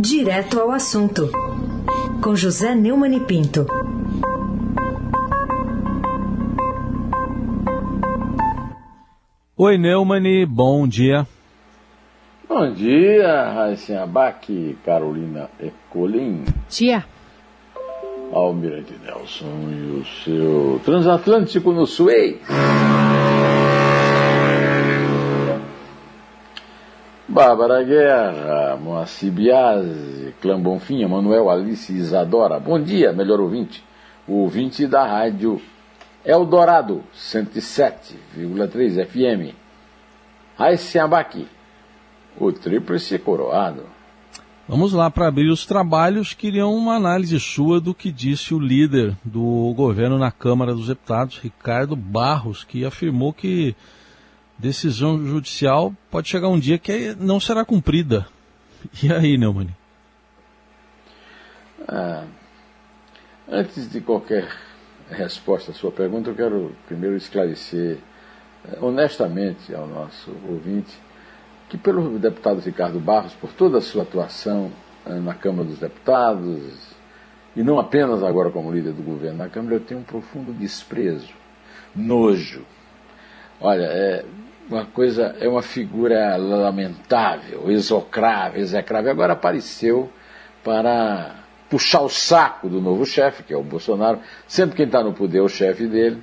Direto ao assunto, com José Neumann e Pinto. Oi, Neumann, bom dia. Bom dia, Raíssa Abac, Carolina Ecolim. Dia. Almirante Nelson e o seu transatlântico no Suez. Bárbara Guerra, Moacir Biasi, Clã Bonfim, Manuel Alice Isadora. Bom dia, melhor ouvinte. O ouvinte da rádio Eldorado, 107,3 FM. Raíssa Abac, o tríplice coroado. Vamos lá para abrir os trabalhos. Queriam uma análise sua do que disse o líder do governo na Câmara dos Deputados, Ricardo Barros, que afirmou que decisão judicial pode chegar um dia que não será cumprida. E aí, Neumann? Ah, antes de qualquer resposta à sua pergunta, eu quero primeiro esclarecer eh, honestamente ao nosso ouvinte que pelo deputado Ricardo Barros, por toda a sua atuação eh, na Câmara dos Deputados, e não apenas agora como líder do governo na Câmara, eu tenho um profundo desprezo, nojo. Olha, é uma coisa, é uma figura lamentável, execrável, execrável. Agora apareceu para puxar o saco do novo chefe, que é o Bolsonaro. Sempre quem está no poder é o chefe dele.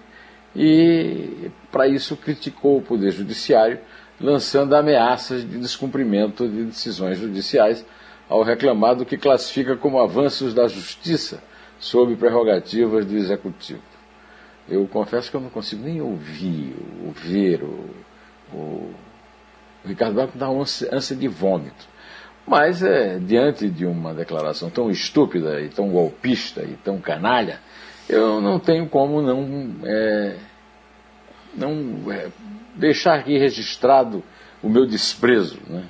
E para isso criticou o Poder Judiciário lançando ameaças de descumprimento de decisões judiciais, ao reclamar do que classifica como avanços da justiça sob prerrogativas do executivo. Eu confesso que eu não consigo nem ouvir, ou ver o, o, Ricardo Barco dá uma ânsia de vômito. Mas, é, diante de uma declaração tão estúpida e tão golpista e tão canalha, eu não tenho como não, é, não é, deixar aqui registrado o meu desprezo. Né?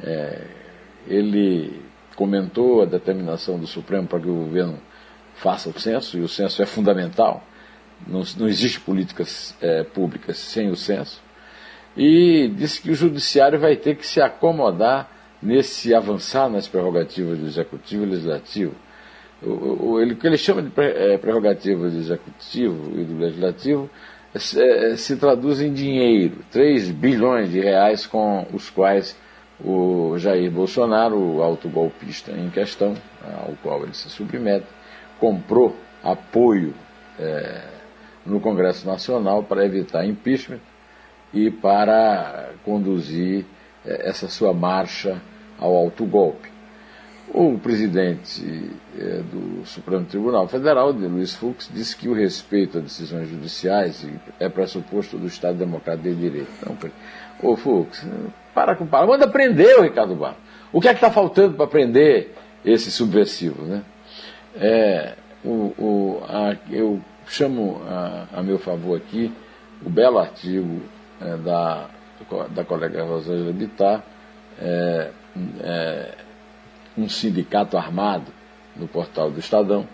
É, ele comentou a determinação do Supremo para que o governo faça o censo, e o censo é fundamental. Não, não existe políticas é, públicas sem o censo. E disse que o judiciário vai ter que se acomodar nesse avançar nas prerrogativas do executivo e legislativo. O, o, ele, o que ele chama de é, prerrogativas do executivo e do legislativo é, se traduz em dinheiro, 3 bilhões de reais com os quais o Jair Bolsonaro, o autogolpista em questão, ao qual ele se submete, comprou apoio é, no Congresso Nacional para evitar impeachment e para conduzir é, essa sua marcha ao autogolpe. O presidente é, do Supremo Tribunal Federal, de Luiz Fux, disse que o respeito a decisões judiciais é pressuposto do Estado Democrático de Direito. Então, ô Fux, para com para, manda prender o Ricardo Barros. O que é que está faltando para prender esse subversivo? Né? É, o, o, a, eu chamo a, a, meu favor aqui o belo artigo é, da, da colega Rosângela Bittar, é, é um sindicato armado no portal do Estadão,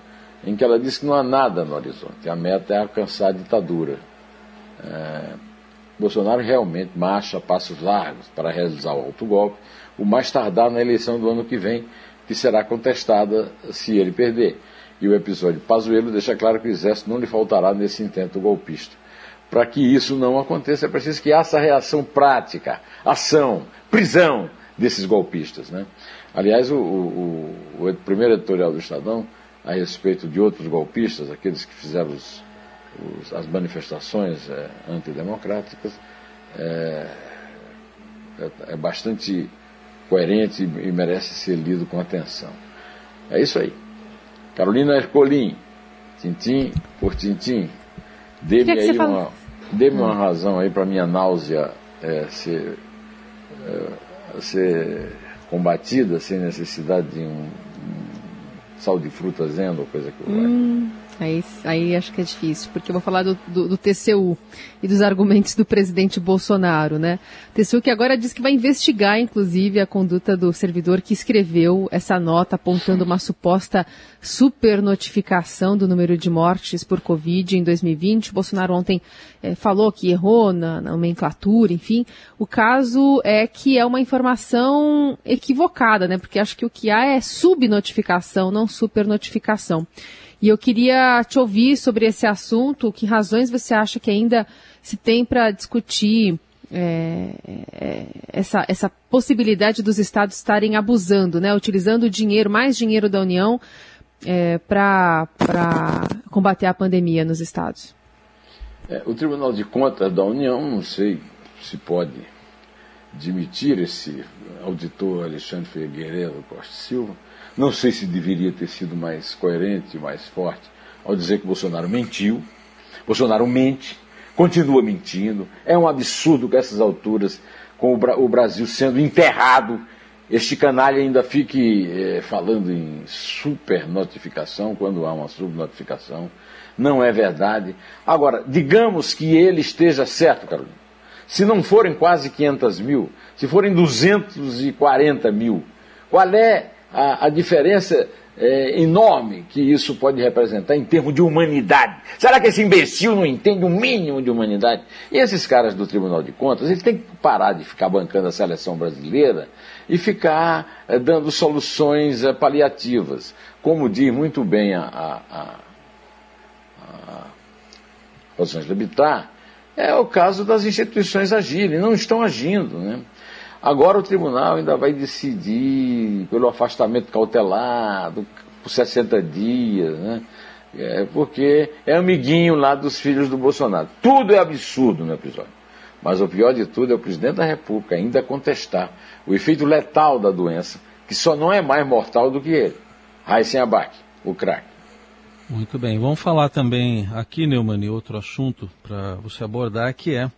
em que ela disse que não há nada no horizonte, a meta é alcançar a ditadura. É, Bolsonaro realmente marcha passos largos para realizar o autogolpe, o mais tardar na eleição do ano que vem, que será contestada se ele perder. E o episódio Pazuello deixa claro que o Exército não lhe faltará nesse intento golpista. Para que isso não aconteça, é preciso que haja reação prática, ação, prisão desses golpistas. Né? Aliás, o, o, o, primeiro editorial do Estadão, a respeito de outros golpistas, aqueles que fizeram os, os, as manifestações é, antidemocráticas, é, é, é, bastante coerente e, e merece ser lido com atenção. É isso aí. Carolina Ercolim, tintim por tintim, dê-me aí uma, dê uma razão aí para minha náusea é, ser, é, ser combatida sem necessidade de um, um sal de fruta zendo ou coisa que hum, Aí, aí acho que é difícil, porque eu vou falar do, do, do, TCU e dos argumentos do presidente Bolsonaro, né? TCU que agora diz que vai investigar, inclusive, a conduta do servidor que escreveu essa nota apontando uma suposta supernotificação do número de mortes por Covid em 2020. O Bolsonaro ontem é, falou que errou na, na nomenclatura, enfim. O caso é que é uma informação equivocada, né? Porque acho que o que há é subnotificação, não supernotificação. E eu queria te ouvir sobre esse assunto. Que razões você acha que ainda se tem para discutir é, é, essa, essa possibilidade dos estados estarem abusando, né? Utilizando dinheiro, mais dinheiro da União, é, para combater a pandemia nos estados? É, o Tribunal de Contas da União, não sei se pode demitir esse auditor Alexandre Figueiredo Costa Silva, não sei se deveria ter sido mais coerente, mais forte, ao dizer que Bolsonaro mentiu. Bolsonaro mente, continua mentindo. É um absurdo que essas alturas, com o Brasil sendo enterrado, este canalha ainda fique eh, falando em supernotificação, quando há uma subnotificação. Não é verdade. Agora, digamos que ele esteja certo, Carolina. Se não forem quase 500 mil, se forem 240 mil, qual é a, a diferença é, enorme que isso pode representar em termos de humanidade. Será que esse imbecil não entende o mínimo de humanidade? E esses caras do Tribunal de Contas, eles têm que parar de ficar bancando a seleção brasileira e ficar é, dando soluções é, paliativas. Como diz muito bem a, a, a, é o caso das instituições agirem, não estão agindo. Né? Agora o tribunal ainda vai decidir pelo afastamento cautelado, por 60 dias, né? É, porque é amiguinho lá dos filhos do Bolsonaro. Tudo é absurdo no episódio. Mas o pior de tudo é o presidente da República ainda contestar o efeito letal da doença, que só não é mais mortal do que ele. Raíssen Abac, o craque. Muito bem, vamos falar também aqui, Neumann, outro assunto para você abordar, que é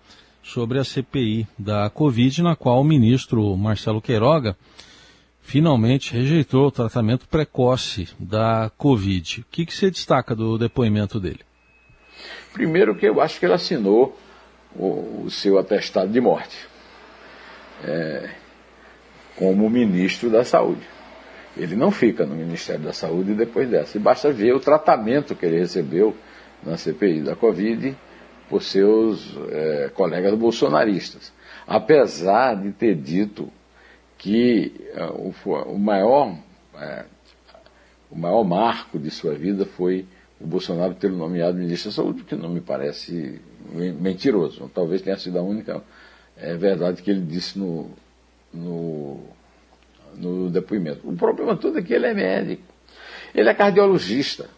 sobre a CPI da Covid, na qual o ministro Marcelo Queiroga finalmente rejeitou o tratamento precoce da Covid. O que, que você destaca do depoimento dele? Primeiro que eu acho que ele assinou o, o seu atestado de morte é, como ministro da Saúde. Ele não fica no Ministério da Saúde depois dessa. E basta ver o tratamento que ele recebeu na CPI da Covid por seus é, colegas bolsonaristas. Apesar de ter dito que é, o, o, maior, é, o maior marco de sua vida foi o Bolsonaro ter nomeado ministro da Saúde, que não me parece mentiroso. Talvez tenha sido a única é, verdade que ele disse no, no, no depoimento. O problema todo é que ele é médico. Ele é cardiologista.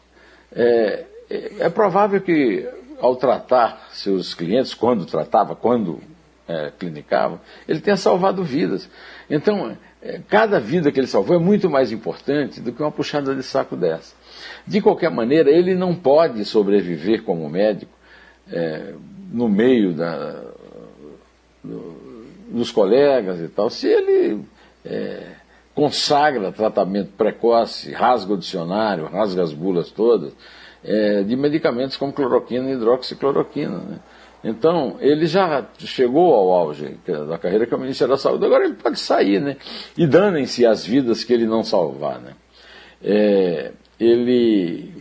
É, é provável que ao tratar seus clientes, quando tratava, quando é, clinicava, ele tenha salvado vidas. Então, é, cada vida que ele salvou é muito mais importante do que uma puxada de saco dessa. De qualquer maneira, ele não pode sobreviver como médico é, no meio da, do, dos colegas e tal, se ele é, consagra tratamento precoce, rasga o dicionário, rasga as bulas todas, é, de medicamentos como cloroquina e hidroxicloroquina. Né? Então, ele já chegou ao auge da carreira que é o Ministério da Saúde, agora ele pode sair, né? E danem-se as vidas que ele não salvar, né? É, ele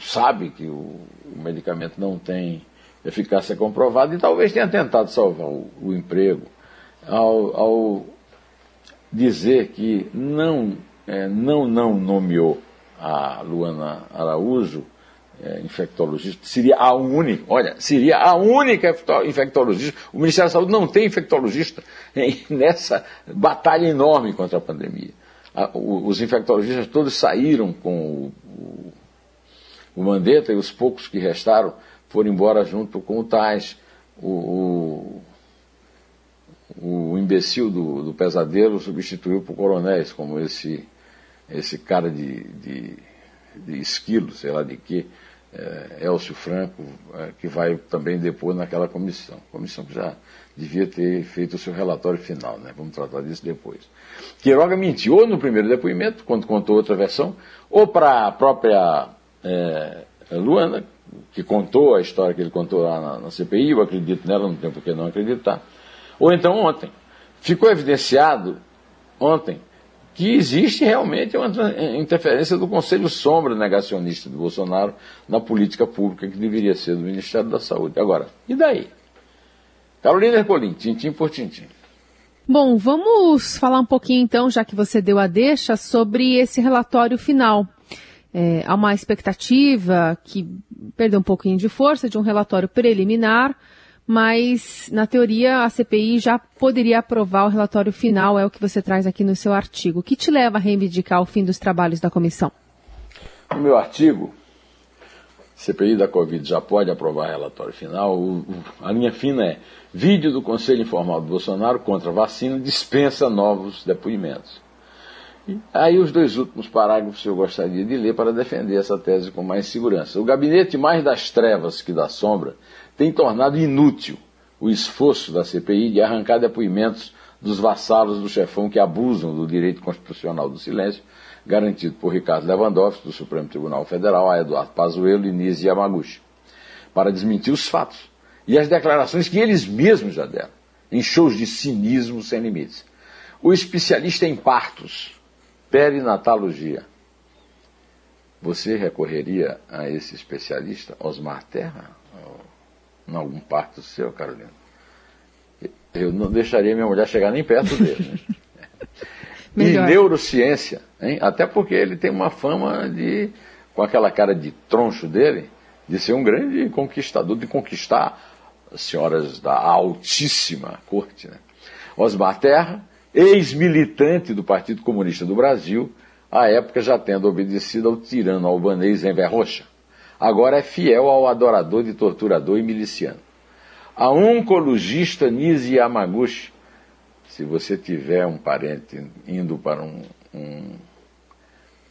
sabe que o, o, medicamento não tem eficácia comprovada e talvez tenha tentado salvar o, o emprego ao, ao, dizer que não, é, não, não nomeou a Luana Araújo é, infectologista, seria a única, olha, seria a única infectologista. O Ministério da Saúde não tem infectologista nessa batalha enorme contra a pandemia. os infectologistas todos saíram com o, o, Mandetta e os poucos que restaram foram embora junto com o Tais. O, o, o imbecil do, do pesadelo substituiu por coronéis, como esse, esse cara de, de, de esquilo, sei lá de quê é, Elcio Franco, é, que vai também depor naquela comissão. Comissão que já devia ter feito o seu relatório final, né? Vamos tratar disso depois. Queiroga mentiu no primeiro depoimento, quando contou outra versão, ou para a própria é, Luana, que contou a história que ele contou lá na, na CPI, eu acredito nela, não tem por que não acreditar. Ou então ontem. Ficou evidenciado ontem que existe realmente uma interferência do Conselho Sombra negacionista do Bolsonaro na política pública que deveria ser do Ministério da Saúde. Agora, e daí? Carolina Ercolim, tintim por tintim. Bom, vamos falar um pouquinho então, já que você deu a deixa, sobre esse relatório final. É, há uma expectativa que perdeu um pouquinho de força de um relatório preliminar mas na teoria a CPI já poderia aprovar o relatório final, é o que você traz aqui no seu artigo. O que te leva a reivindicar o fim dos trabalhos da comissão? No meu artigo, CPI da Covid já pode aprovar relatório final. O, a linha fina é: vídeo do Conselho Informal do Bolsonaro contra vacina dispensa novos depoimentos. Aí os dois últimos parágrafos eu gostaria de ler para defender essa tese com mais segurança. O gabinete mais das trevas que da sombra tem tornado inútil o esforço da CPI de arrancar depoimentos dos vassalos do chefão que abusam do direito constitucional do silêncio, garantido por Ricardo Lewandowski, do Supremo Tribunal Federal, a Eduardo Pazuello e Nise Yamaguchi, para desmentir os fatos e as declarações que eles mesmos já deram, em shows de cinismo sem limites. O especialista em partos, perinatologia, você recorreria a esse especialista, Osmar Terra? em algum parto seu, Carolina, eu não deixaria minha mulher chegar nem perto dele. Né? e neurociência, hein? até porque ele tem uma fama de, com aquela cara de troncho dele, de ser um grande conquistador, de conquistar as senhoras da altíssima corte. Né? Osmar Terra, ex-militante do Partido Comunista do Brasil, à época já tendo obedecido ao tirano albanês Enver Rocha agora é fiel ao adorador de torturador e miliciano. A oncologista Nise Yamaguchi, se você tiver um parente indo para um, um,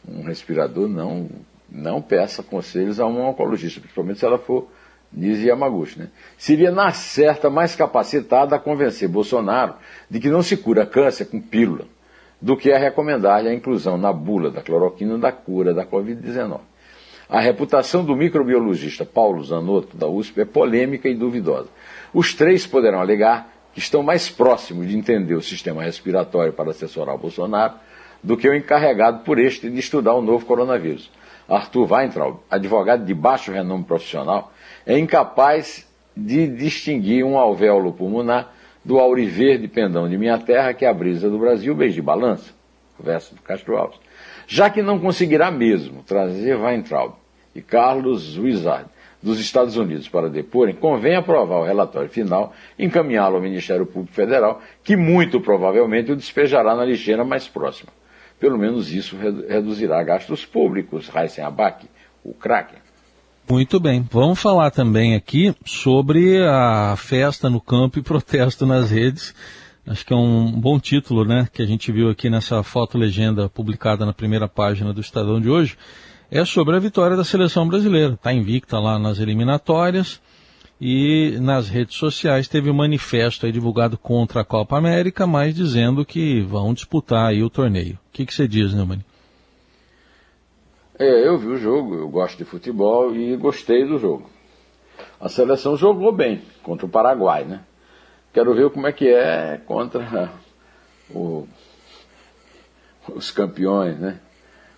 um respirador, não, não peça conselhos a um oncologista, principalmente se ela for Nise Yamaguchi. Né? Seria, na certa, mais capacitada a convencer Bolsonaro de que não se cura câncer com pílula, do que a recomendar a inclusão na bula da cloroquina da cura da Covid-19. A reputação do microbiologista Paulo Zanotto, da USP, é polêmica e duvidosa. Os três poderão alegar que estão mais próximos de entender o sistema respiratório para assessorar Bolsonaro do que o encarregado por este de estudar o novo coronavírus. Arthur Weintraub, advogado de baixo renome profissional, é incapaz de distinguir um alvéolo pulmonar do auriverde pendão de minha terra, que é a brisa do Brasil, beijo de balança, verso do Castro Alves. Já que não conseguirá mesmo trazer Weintraub e Carlos Wizard dos Estados Unidos para deporem, convém aprovar o relatório final, encaminhá-lo ao Ministério Público Federal, que muito provavelmente o despejará na lixeira mais próxima. Pelo menos isso reduzirá gastos públicos, Raíssen Abac, o Kraken. Muito bem. Vamos falar também aqui sobre a festa no campo e protesto nas redes Acho que é um bom título, né, que a gente viu aqui nessa foto legenda publicada na primeira página do Estadão de hoje, é sobre a vitória da seleção brasileira. Está invicta lá nas eliminatórias e nas redes sociais teve um manifesto aí divulgado contra a Copa América, mas dizendo que vão disputar aí o torneio. O que, que você diz, Neumann? É, eu vi o jogo, eu gosto de futebol e gostei do jogo. A seleção jogou bem contra o Paraguai, né? Quero ver como é que é contra o, os campeões, né?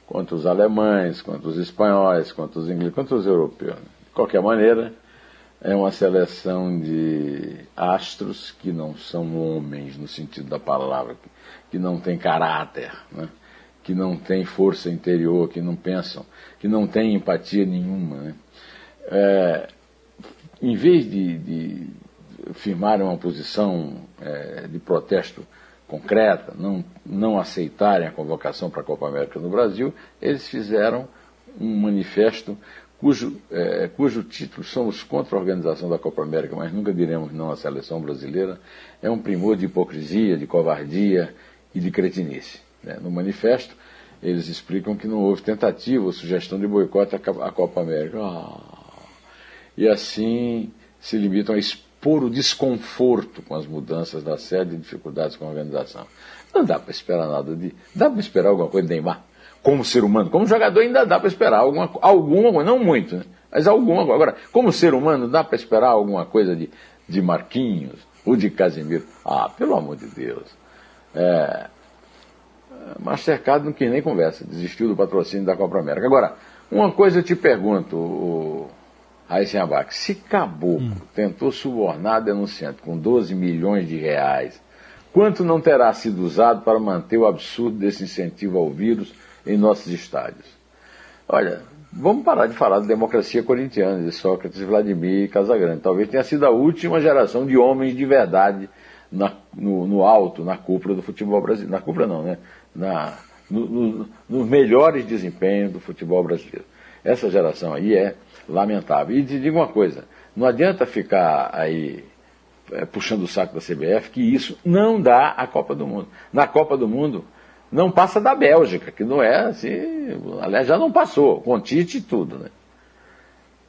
Contra os alemães, contra os espanhóis, contra os ingleses, contra os europeus. De qualquer maneira, é uma seleção de astros que não são homens no sentido da palavra, que não tem caráter, né? que não tem força interior, que não pensam, que não tem empatia nenhuma. Né? É, em vez de, de firmarem uma posição é, de protesto concreta, não, não aceitarem a convocação para a Copa América no Brasil, eles fizeram um manifesto cujo, é, cujo título Somos contra a organização da Copa América, mas nunca diremos não à seleção brasileira, é um primor de hipocrisia, de covardia e de cretinice. Né? No manifesto, eles explicam que não houve tentativa ou sugestão de boicote à Copa América. Ah, e assim se limitam a expor por o desconforto com as mudanças da sede e dificuldades com a organização. Não dá para esperar nada de. Dá para esperar alguma coisa de Neymar? Como ser humano, como jogador, ainda dá para esperar alguma, alguma coisa, não muito, né? Mas alguma. Agora, como ser humano, dá para esperar alguma coisa de, de Marquinhos ou de Casimiro? Ah, pelo amor de Deus. É, Mastercard não quis nem conversa, desistiu do patrocínio da Copa América. Agora, uma coisa eu te pergunto, o Raíssen Abac, se Caboclo hum. tentou subornar denunciante com 12 milhões de reais, quanto não terá sido usado para manter o absurdo desse incentivo ao vírus em nossos estádios? Olha, vamos parar de falar de democracia corintiana, de Sócrates, Vladimir e Casagrande. Talvez tenha sido a última geração de homens de verdade na, no, no, alto, na cúpula do futebol brasileiro. Na cúpula não, né? Na, no, no, nos melhores desempenhos do futebol brasileiro. Essa geração aí é lamentável. E te digo uma coisa, não adianta ficar aí é, puxando o saco da CBF, que isso não dá a Copa do Mundo. Na Copa do Mundo, não passa da Bélgica, que não é assim, aliás, já não passou, com Tite e tudo, né?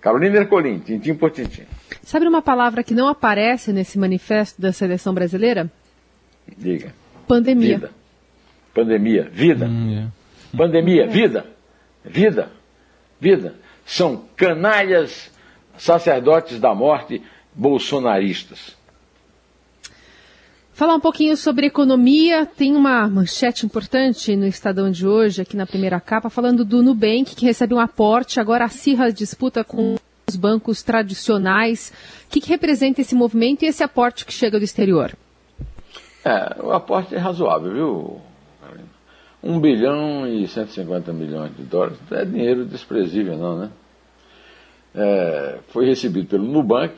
Carolina Ercolim, tintim por tintim. Sabe uma palavra que não aparece nesse manifesto da seleção brasileira? Diga. Pandemia. Vida. Pandemia, vida. Hum, é. Pandemia, vida. Vida. Vida. São canalhas sacerdotes da morte bolsonaristas. Falar um pouquinho sobre economia. Tem uma manchete importante no Estadão de hoje, aqui na primeira capa, falando do Nubank, que recebe um aporte, agora acirra a disputa com os bancos tradicionais. O que, que representa esse movimento e esse aporte que chega do exterior? É, o aporte é razoável, viu, 1 bilhão e 150 milhões de dólares não é dinheiro desprezível, não, né? É, foi recebido pelo Nubank,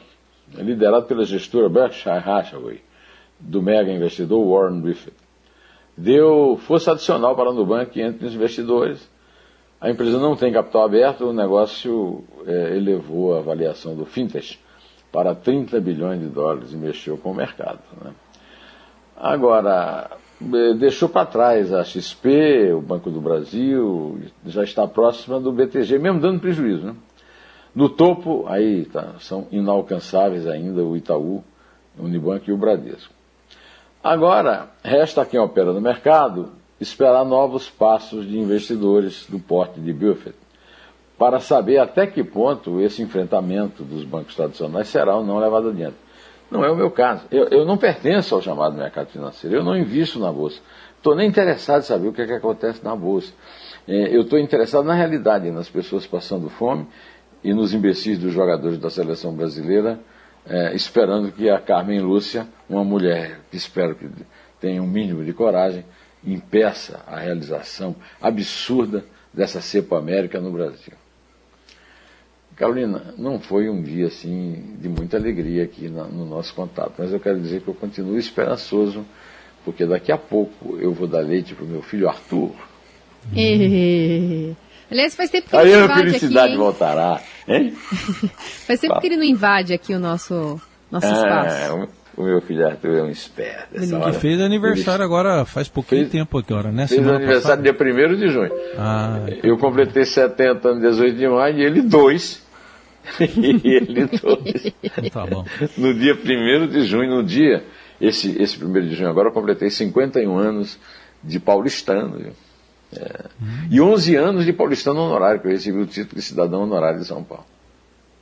liderado pela gestora Berkshire Hathaway, do mega investidor Warren Buffett. Deu força adicional para o Nubank entre os investidores. A empresa não tem capital aberto, o negócio é, elevou a avaliação do fintech para 30 bilhões de dólares e mexeu com o mercado. Né? Agora, é, deixou para trás a XP, o Banco do Brasil, já está próxima do BTG, mesmo dando prejuízo. Né? No topo, aí tá, são inalcançáveis ainda o Itaú, o Unibanco e o Bradesco. Agora, resta quem opera no mercado esperar novos passos de investidores do porte de Buffett, para saber até que ponto esse enfrentamento dos bancos tradicionais será ou não levado adiante. Não é o meu caso. Eu, eu não pertenço ao chamado mercado financeiro. Eu não invisto na Bolsa. Estou nem interessado em saber o que, é que acontece na Bolsa. É, eu estou interessado na realidade, nas pessoas passando fome e nos imbecis dos jogadores da seleção brasileira, é, esperando que a Carmen Lúcia, uma mulher que espero que tenha um mínimo de coragem, impeça a realização absurda dessa cepa América no Brasil. Carolina, não foi um dia assim de muita alegria aqui no nosso contato, mas eu quero dizer que eu continuo esperançoso, porque daqui a pouco eu vou dar leite para o meu filho Arthur. Aliás, faz tempo que invade a felicidade aqui, voltará, hein? faz tempo que ele não invade aqui o nosso, nosso é, espaço. O meu filho Arthur é um esperto. Que fez aniversário ele... agora, faz pouquinho fez, tempo agora, né? Fez Semana aniversário passada. dia 1 de junho. Ah, eu completei 70 anos, 18 de maio, e ele 2. e ele dois. tá bom. No dia 1 de junho, no dia, esse, esse 1 de junho agora, eu completei 51 anos de paulistano. É, hum. E 11 anos de paulistano honorário, que eu recebi o título de cidadão honorário de São Paulo.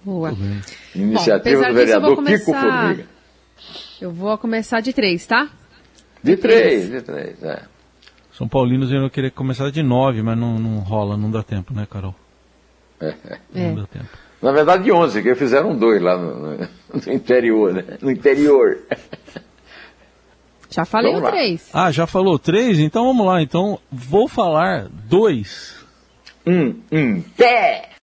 Boa. Iniciativa Bom, do vereador começar... Kiko Formiga. Eu vou começar de três, tá? De, de três, três, de três, é. São Paulinos iam querer começar de nove, mas não, não rola, não dá tempo, né, Carol? É. Não é. dá tempo. Na verdade, de 11, que fizeram dois lá no, no interior, né? No interior. Já falei o três. Ah, já falou três? Então vamos lá. Então vou falar dois. Um, um, pé!